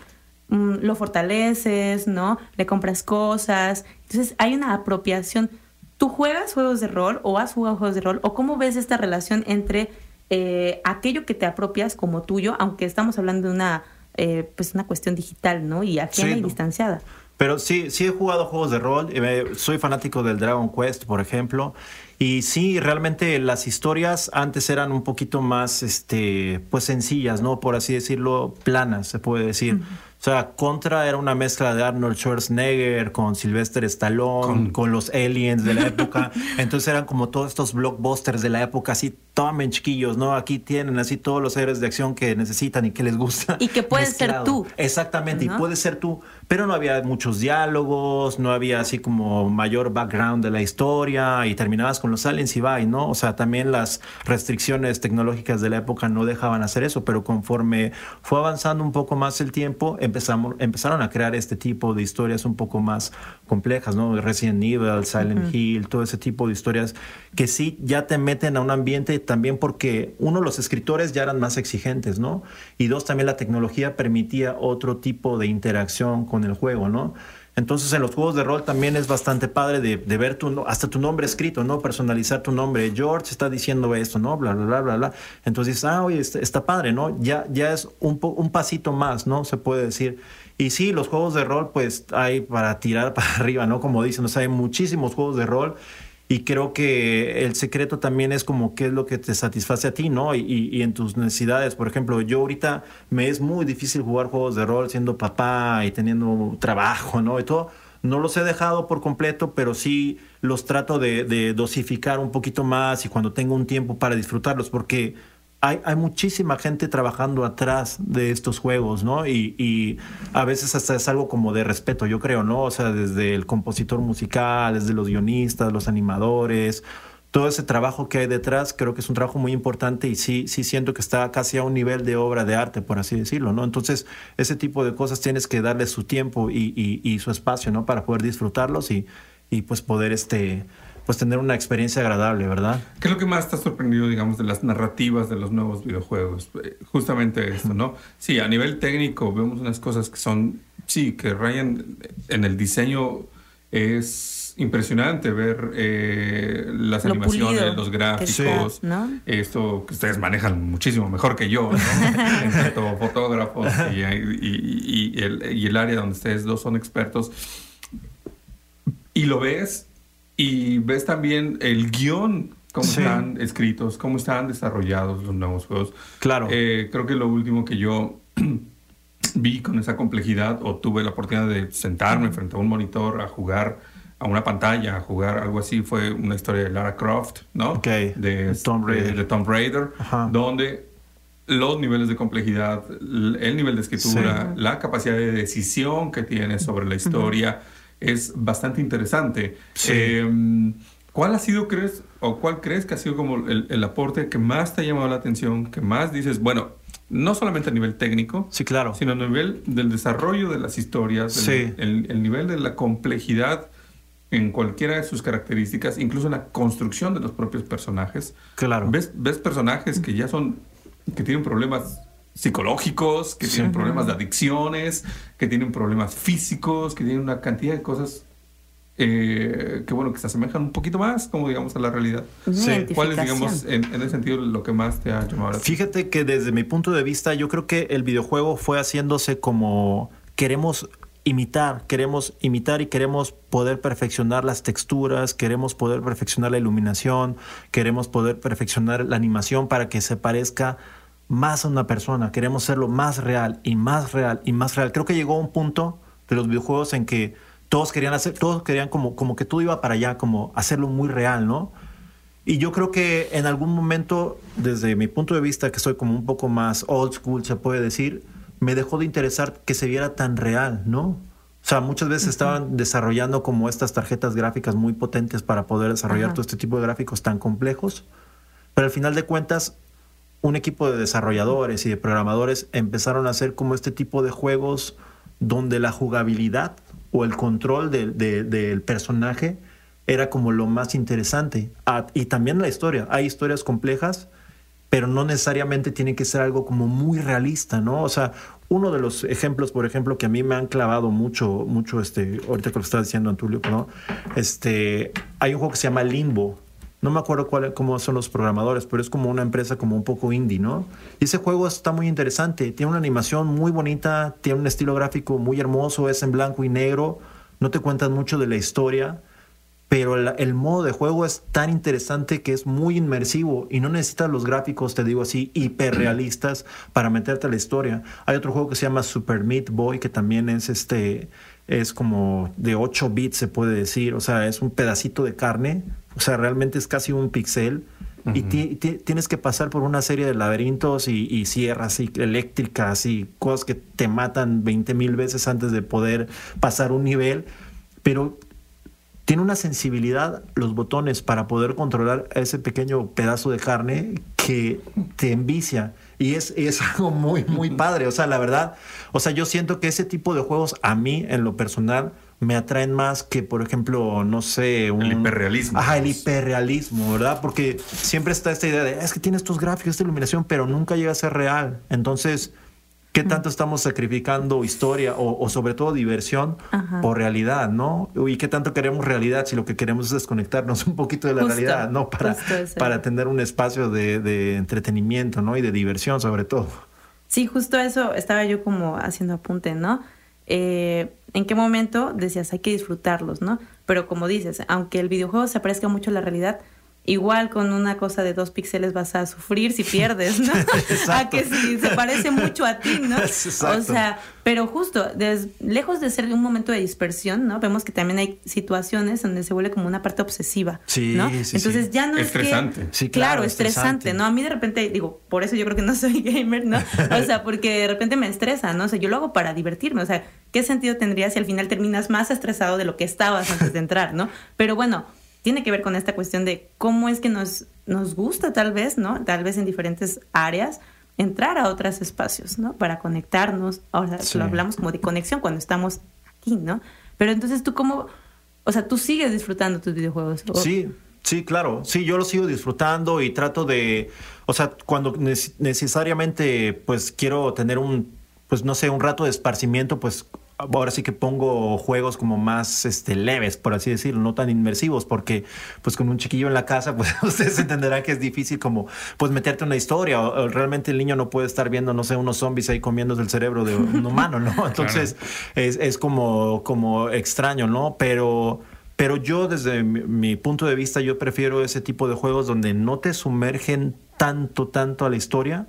S3: Mm, lo fortaleces, ¿no? Le compras cosas. Entonces, hay una apropiación. ¿Tú juegas juegos de rol o has jugado juegos de rol? ¿O cómo ves esta relación entre eh, aquello que te apropias como tuyo, aunque estamos hablando de una, eh, pues una cuestión digital, ¿no? Y ajena
S6: Sí,
S3: y
S6: no.
S3: distanciada.
S6: Pero sí, sí he jugado juegos de rol. eh, soy fanático del Dragon Quest, por ejemplo. Y sí, realmente las historias antes eran un poquito más, este, pues sencillas, ¿no? Por así decirlo, planas, se puede decir. O sea, Contra era una mezcla de Arnold Schwarzenegger con Sylvester Stallone, con, los aliens de la época. Entonces eran como todos estos blockbusters de la época, así tomen chiquillos, ¿no? Aquí tienen así todos los héroes de acción que necesitan y que les gusta.
S3: Y que puedes ser tú.
S6: Exactamente,
S3: ¿No?
S6: y puede ser tú. Pero no había muchos diálogos, no había así como mayor background de la historia y terminabas con los aliens y bye, ¿no? O sea, también las restricciones tecnológicas de la época no dejaban hacer eso, pero conforme fue avanzando un poco más el tiempo, empezamos, empezaron a crear este tipo de historias un poco más complejas, ¿no? Resident Evil, Silent Hill, todo ese tipo de historias que sí ya te meten a un ambiente también porque uno, los escritores ya eran más exigentes, ¿no? Y dos, también la tecnología permitía otro tipo de interacción con el juego, ¿no? Entonces en los juegos de rol también es bastante padre de, de ver tu, hasta tu nombre escrito, ¿no? Personalizar tu nombre. George está diciendo esto, ¿no? Bla, bla, bla, bla, bla. Entonces, ah, oye, está, está padre, ¿no? Ya, ya es un, un pasito más, ¿no? Se puede decir. Y sí, los juegos de rol, pues hay para tirar para arriba, ¿no? Como dicen, o sea, hay muchísimos juegos de rol. Y creo que el secreto también es como qué es lo que te satisface a ti, ¿no? Y, en tus necesidades. Por ejemplo, yo ahorita me es muy difícil jugar juegos de rol siendo papá y teniendo trabajo, ¿no? Y todo. No los he dejado por completo, pero sí los trato de, de dosificar un poquito más y cuando tengo un tiempo para disfrutarlos, porque hay, hay muchísima gente trabajando atrás de estos juegos, ¿no? Y, a veces hasta es algo como de respeto, yo creo, ¿no? O sea, desde el compositor musical, desde los guionistas, los animadores, todo ese trabajo que hay detrás, creo que es un trabajo muy importante y sí, sí siento que está casi a un nivel de obra de arte, por así decirlo, ¿no? Entonces, ese tipo de cosas tienes que darle su tiempo y- y su espacio, ¿no? Para poder disfrutarlos y, y pues poder, este, pues tener una experiencia agradable, ¿verdad?
S2: ¿Qué es lo que más te ha sorprendido, digamos, de las narrativas de los nuevos videojuegos? Eh, Justamente esto, ¿no? Sí, a nivel técnico vemos unas cosas que son, sí, que rayan en el diseño. Es impresionante ver eh, las
S3: Lo
S2: animaciones,
S3: pulido
S2: los gráficos, esto que ustedes manejan muchísimo mejor que yo, ¿no? en tanto fotógrafos y, y- y el, y el área donde ustedes dos son expertos. Y lo ves y ves también el guion, cómo
S6: Sí.
S2: están escritos, cómo están desarrollados los nuevos juegos.
S6: Claro.
S2: Eh, creo que lo último que yo vi con esa complejidad o tuve la oportunidad de sentarme frente a un monitor a jugar a una pantalla, a jugar algo así, fue una historia de Lara Croft, ¿no?
S6: Ok,
S2: De,
S6: de Tomb Raider.
S2: de- Tomb Raider,
S6: Ajá.
S2: donde los niveles de complejidad, el nivel de escritura, la capacidad de decisión que tiene sobre la historia es bastante interesante.
S6: Sí.
S2: Eh, ¿Cuál ha sido, crees, o cuál crees que ha sido como el, el aporte que más te ha llamado la atención, que más dices, bueno, no solamente a nivel técnico,
S6: Sí, claro.
S2: sino a nivel del desarrollo de las historias,
S6: Sí.
S2: el, el nivel de la complejidad en cualquiera de sus características, incluso en la construcción de los propios personajes.
S6: Claro.
S2: ¿Ves, ves personajes que ya son, que tienen problemas psicológicos, que tienen problemas de adicciones, que tienen problemas físicos, que tienen una cantidad de cosas eh, que, bueno, que se asemejan un poquito más, como digamos, a la realidad.
S6: Sí.
S2: ¿Cuál es, digamos, en, en ese sentido, lo que más te ha llamado la atención?
S6: Fíjate que desde mi punto de vista, yo creo que el videojuego fue haciéndose como queremos imitar, queremos imitar y queremos poder perfeccionar las texturas, queremos poder perfeccionar la iluminación, queremos poder perfeccionar la animación para que se parezca más a una persona, queremos hacerlo más real y más real y más real. Creo que llegó un punto de los videojuegos en que todos querían hacer, todos querían como, como que todo iba para allá, como hacerlo muy real, ¿no? Y yo creo que en algún momento, desde mi punto de vista, que soy como un poco más old school, se puede decir, me dejó de interesar que se viera tan real, ¿no? O sea, muchas veces estaban desarrollando como estas tarjetas gráficas muy potentes para poder desarrollar
S3: Ajá.
S6: todo este tipo de gráficos tan complejos, pero al final de cuentas, un equipo de desarrolladores y de programadores empezaron a hacer como este tipo de juegos donde la jugabilidad o el control del- de- personaje era como lo más interesante. Ah, y también la historia. Hay historias complejas, pero no necesariamente tiene que ser algo como muy realista, ¿no? O sea, uno de los ejemplos, por ejemplo, que a mí me han clavado mucho, mucho, este, ahorita que lo estás diciendo, Antulio. Este, hay un juego que se llama Limbo. No me acuerdo cuál, cómo son los programadores, pero es como una empresa como un poco indie, ¿no? Y ese juego está muy interesante. Tiene una animación muy bonita, tiene un estilo gráfico muy hermoso, es en blanco y negro, no te cuentan mucho de la historia, pero el, modo de juego es tan interesante que es muy inmersivo y no necesitas los gráficos, te digo así, hiperrealistas para meterte a la historia. Hay otro juego que se llama Super Meat Boy que también es este es como de 8 bits se puede decir, o sea, es un pedacito de carne, o sea, realmente es casi un pixel y ti- ti- tienes que pasar por una serie de laberintos y, y sierras y eléctricas y cosas que te matan 20 mil veces antes de poder pasar un nivel, pero tiene una sensibilidad los botones para poder controlar ese pequeño pedazo de carne que te envicia. Y es, es algo muy, muy padre. O sea, la verdad, o sea, yo siento que ese tipo de juegos a mí, en lo personal, me atraen más que, por ejemplo, no sé, un...
S2: El hiperrealismo.
S6: Ajá, el hiperrealismo, ¿verdad? Porque siempre está esta idea de, es que tiene estos gráficos, esta iluminación, pero nunca llega a ser real. Entonces, ¿qué tanto estamos sacrificando historia o, o sobre todo diversión
S3: Ajá.
S6: por realidad, ¿no? Y qué tanto queremos realidad si lo que queremos es desconectarnos un poquito de la
S3: Justo,
S6: realidad, ¿no? Para, para tener un espacio de, de entretenimiento, ¿no? Y de diversión sobre todo.
S3: Sí, justo eso estaba yo como haciendo apunte, ¿no? Eh, ¿En qué momento decías hay que disfrutarlos, ¿no? Pero como dices, aunque el videojuego se parezca mucho a la realidad, igual con una cosa de dos píxeles vas a sufrir si pierdes, ¿no? a que si se parece mucho a ti, ¿no?
S6: Exacto.
S3: O sea, pero justo, des- lejos de ser un momento de dispersión, ¿no? Vemos que también hay situaciones donde se vuelve como una parte obsesiva,
S6: Sí,
S3: ¿no?
S6: sí, sí.
S3: Entonces ya no
S2: Estresante.
S3: es que...
S6: Sí,
S3: claro,
S6: claro,
S3: estresante,
S6: estresante.
S3: ¿no? A mí de repente, digo, por eso yo creo que no soy gamer, ¿no? O sea, porque de repente me estresa, ¿no? O sea, yo lo hago para divertirme, o sea, ¿qué sentido tendría si al final terminas más estresado de lo que estabas antes de entrar, ¿no? Pero bueno, tiene que ver con esta cuestión de cómo es que nos, nos gusta tal vez, ¿no? Tal vez en diferentes áreas entrar a otros espacios, ¿no? Para conectarnos, ahora
S6: Sí.
S3: lo hablamos como de conexión cuando estamos aquí, ¿no? Pero entonces tú cómo, o sea, tú sigues disfrutando tus videojuegos. ¿o?
S6: Sí, sí, claro. Sí, yo lo sigo disfrutando y trato de, o sea, cuando neces- necesariamente pues quiero tener un, pues no sé, un rato de esparcimiento, pues ahora sí que pongo juegos como más este leves, por así decirlo, no tan inmersivos, porque pues con un chiquillo en la casa, pues ustedes entenderán que es difícil como pues meterte en una historia, o, o realmente el niño no puede estar viendo, no sé, unos zombies ahí comiéndose el cerebro de un humano, ¿no? Entonces es, es como, como extraño, ¿no? Pero... Pero yo desde mi, mi punto de vista, yo prefiero ese tipo de juegos donde no te sumergen tanto, tanto a la historia.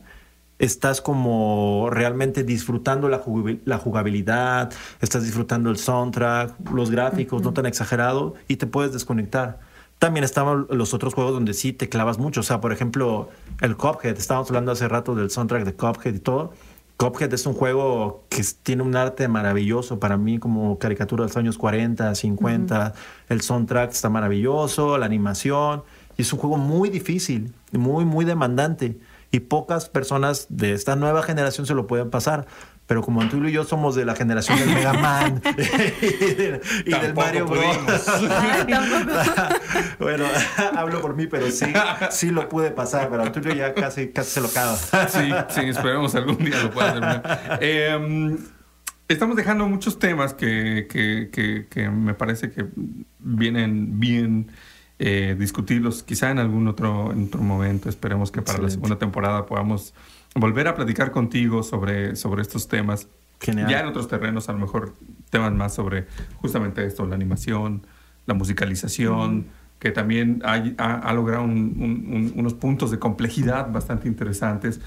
S6: Estás como realmente disfrutando la, jugabil- la jugabilidad, estás disfrutando el soundtrack, los gráficos, no tan exagerado, y te puedes desconectar. También estaban los otros juegos donde sí te clavas mucho. O sea, por ejemplo, el Cuphead. Estábamos hablando hace rato del soundtrack de Cuphead y todo. Cuphead es un juego que tiene un arte maravilloso para mí, como caricatura de los años 40, 50. El soundtrack está maravilloso, la animación. Y es un juego muy difícil, muy, muy demandante. Y pocas personas de esta nueva generación se lo pueden pasar. Pero como tú y yo somos de la generación del Mega Man y del, y del
S2: Tampoco
S6: Mario Bros.
S3: tampoco.
S6: bueno, hablo por mí, pero sí, sí lo pude pasar. Pero Tulio ya casi, casi se lo acaba.
S2: Sí, sí, esperemos algún día lo pueda terminar. Eh, estamos dejando muchos temas que, que- que- que me parece que vienen bien eh, discutirlos, quizá en algún otro, en otro momento. Esperemos que para la segunda temporada podamos volver a platicar contigo sobre, sobre estos temas.
S6: Genial.
S2: Ya en otros terrenos, a lo mejor temas más sobre justamente esto, la animación, la musicalización, que también ha, ha logrado un- un- un- unos puntos de complejidad bastante interesantes.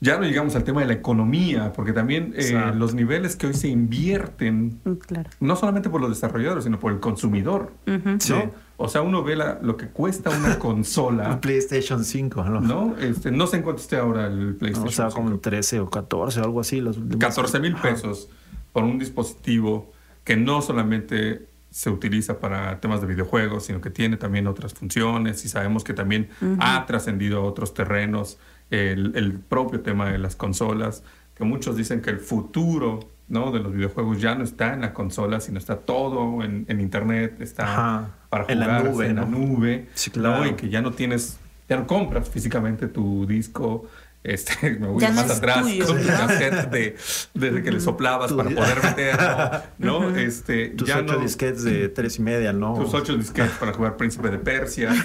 S2: Ya no llegamos al tema de la economía, porque también eh, los niveles que hoy se invierten,
S3: Mm, Claro.
S2: no solamente por los desarrolladores, sino por el consumidor. ¿no?
S6: Sí.
S2: O sea, uno ve la- lo que cuesta una
S6: Un
S2: consola,
S6: PlayStation 5, ¿no?
S2: ¿no? Este, no sé en cuánto esté ahora el
S6: No,
S2: PlayStation.
S6: o sea, como
S2: 5.
S6: 13 o 14 o algo así. Los,
S2: 14 mil
S6: Ajá.
S2: pesos por un dispositivo que no solamente se utiliza para temas de videojuegos, sino que tiene también otras funciones y sabemos que también ha trascendido a otros terrenos el, el propio tema de las consolas, que muchos dicen que el futuro ¿no? de los videojuegos ya no está en la consola, sino está todo en, en internet, está
S6: Ajá.
S2: Para
S6: En la
S2: jugar
S6: nube,
S2: en la
S6: ¿no?
S2: nube,
S6: Sí,
S2: ¿no?
S6: claro.
S2: y que ya no tienes, ya no compras físicamente tu disco. Este, me voy
S3: Ya no
S2: más atrás
S3: tuyo.
S2: con tu cassette de, desde que le soplabas para poder meterlo, ¿no? Este,
S6: Tus
S2: ya
S6: ocho
S2: no,
S6: disquetes de tres y media, ¿no?
S2: tus ocho disquetes para jugar Príncipe de Persia.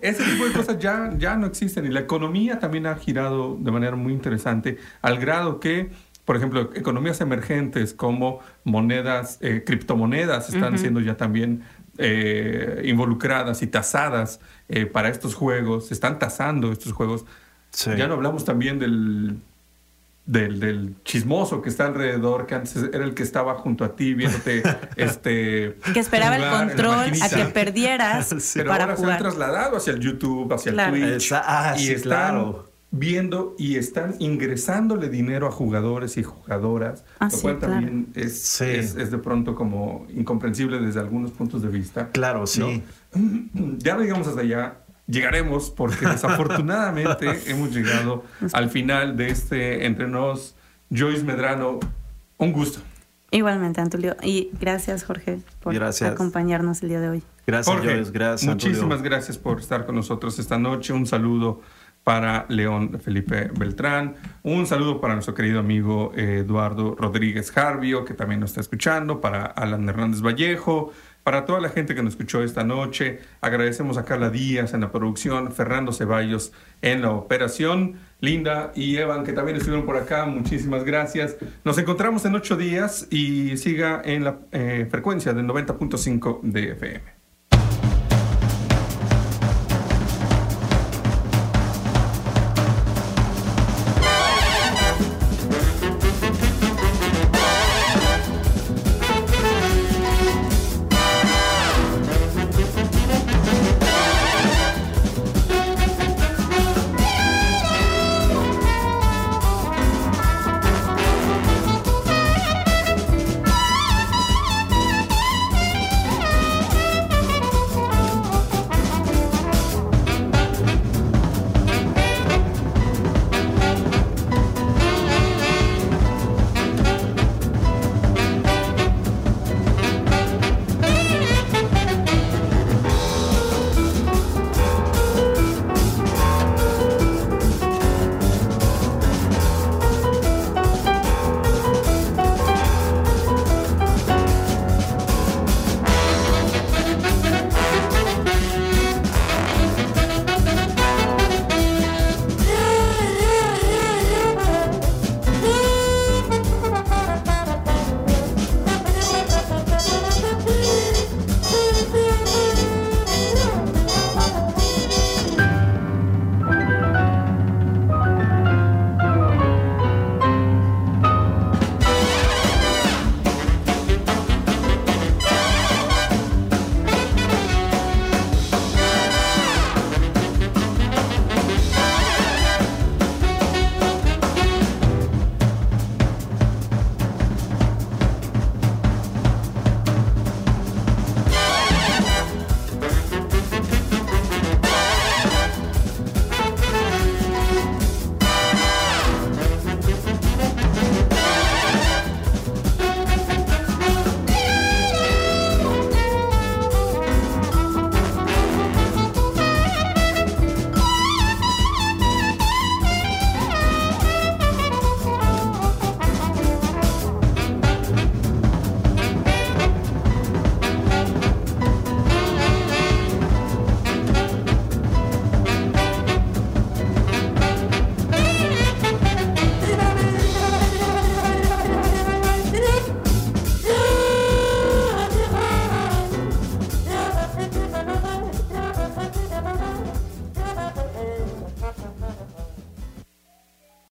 S2: Este, ese tipo de cosas ya, ya no existen. Y la economía también ha girado de manera muy interesante, al grado que por ejemplo, economías emergentes como monedas, eh, criptomonedas están siendo ya también eh, involucradas y tasadas eh, para estos juegos, se están tasando estos juegos.
S6: Sí.
S2: Ya no hablamos también del, del, del chismoso que está alrededor, que antes era el que estaba junto a ti viéndote este
S3: Que esperaba el control a que perdieras
S6: Sí.
S2: Pero
S3: para
S2: ahora se han trasladado hacia el YouTube, hacia
S3: Claro.
S2: el Twitch.
S6: Esa- ah,
S2: y
S6: sí,
S2: están
S6: claro.
S2: Viendo y están ingresándole dinero a jugadores y jugadoras.
S3: Ah,
S2: lo
S3: sí,
S2: cual
S3: claro.
S2: también es,
S6: Sí.
S2: es, es de pronto como incomprensible desde algunos puntos de vista.
S6: Claro, sí.
S2: ¿no? Ya no llegamos hasta allá. Llegaremos porque desafortunadamente hemos llegado al final de este entre nos. Joyce Medrano, un gusto.
S3: Igualmente, Antulio. Y gracias, Jorge, por
S6: Gracias.
S3: acompañarnos el día de hoy.
S6: Gracias,
S2: Jorge,
S6: Joyce. Gracias,
S2: muchísimas
S6: Antonio.
S2: gracias por estar con nosotros esta noche. Un saludo para León Felipe Beltrán. Un saludo para nuestro querido amigo eh, Eduardo Rodríguez Jarvio, que también nos está escuchando. Para Alan Hernández Vallejo. Para toda la gente que nos escuchó esta noche. Agradecemos a Carla Díaz en la producción. Fernando Ceballos en la operación. Linda y Evan, que también estuvieron por acá. Muchísimas gracias. Nos encontramos en ocho días y siga en la eh, frecuencia del 90.5 de FM.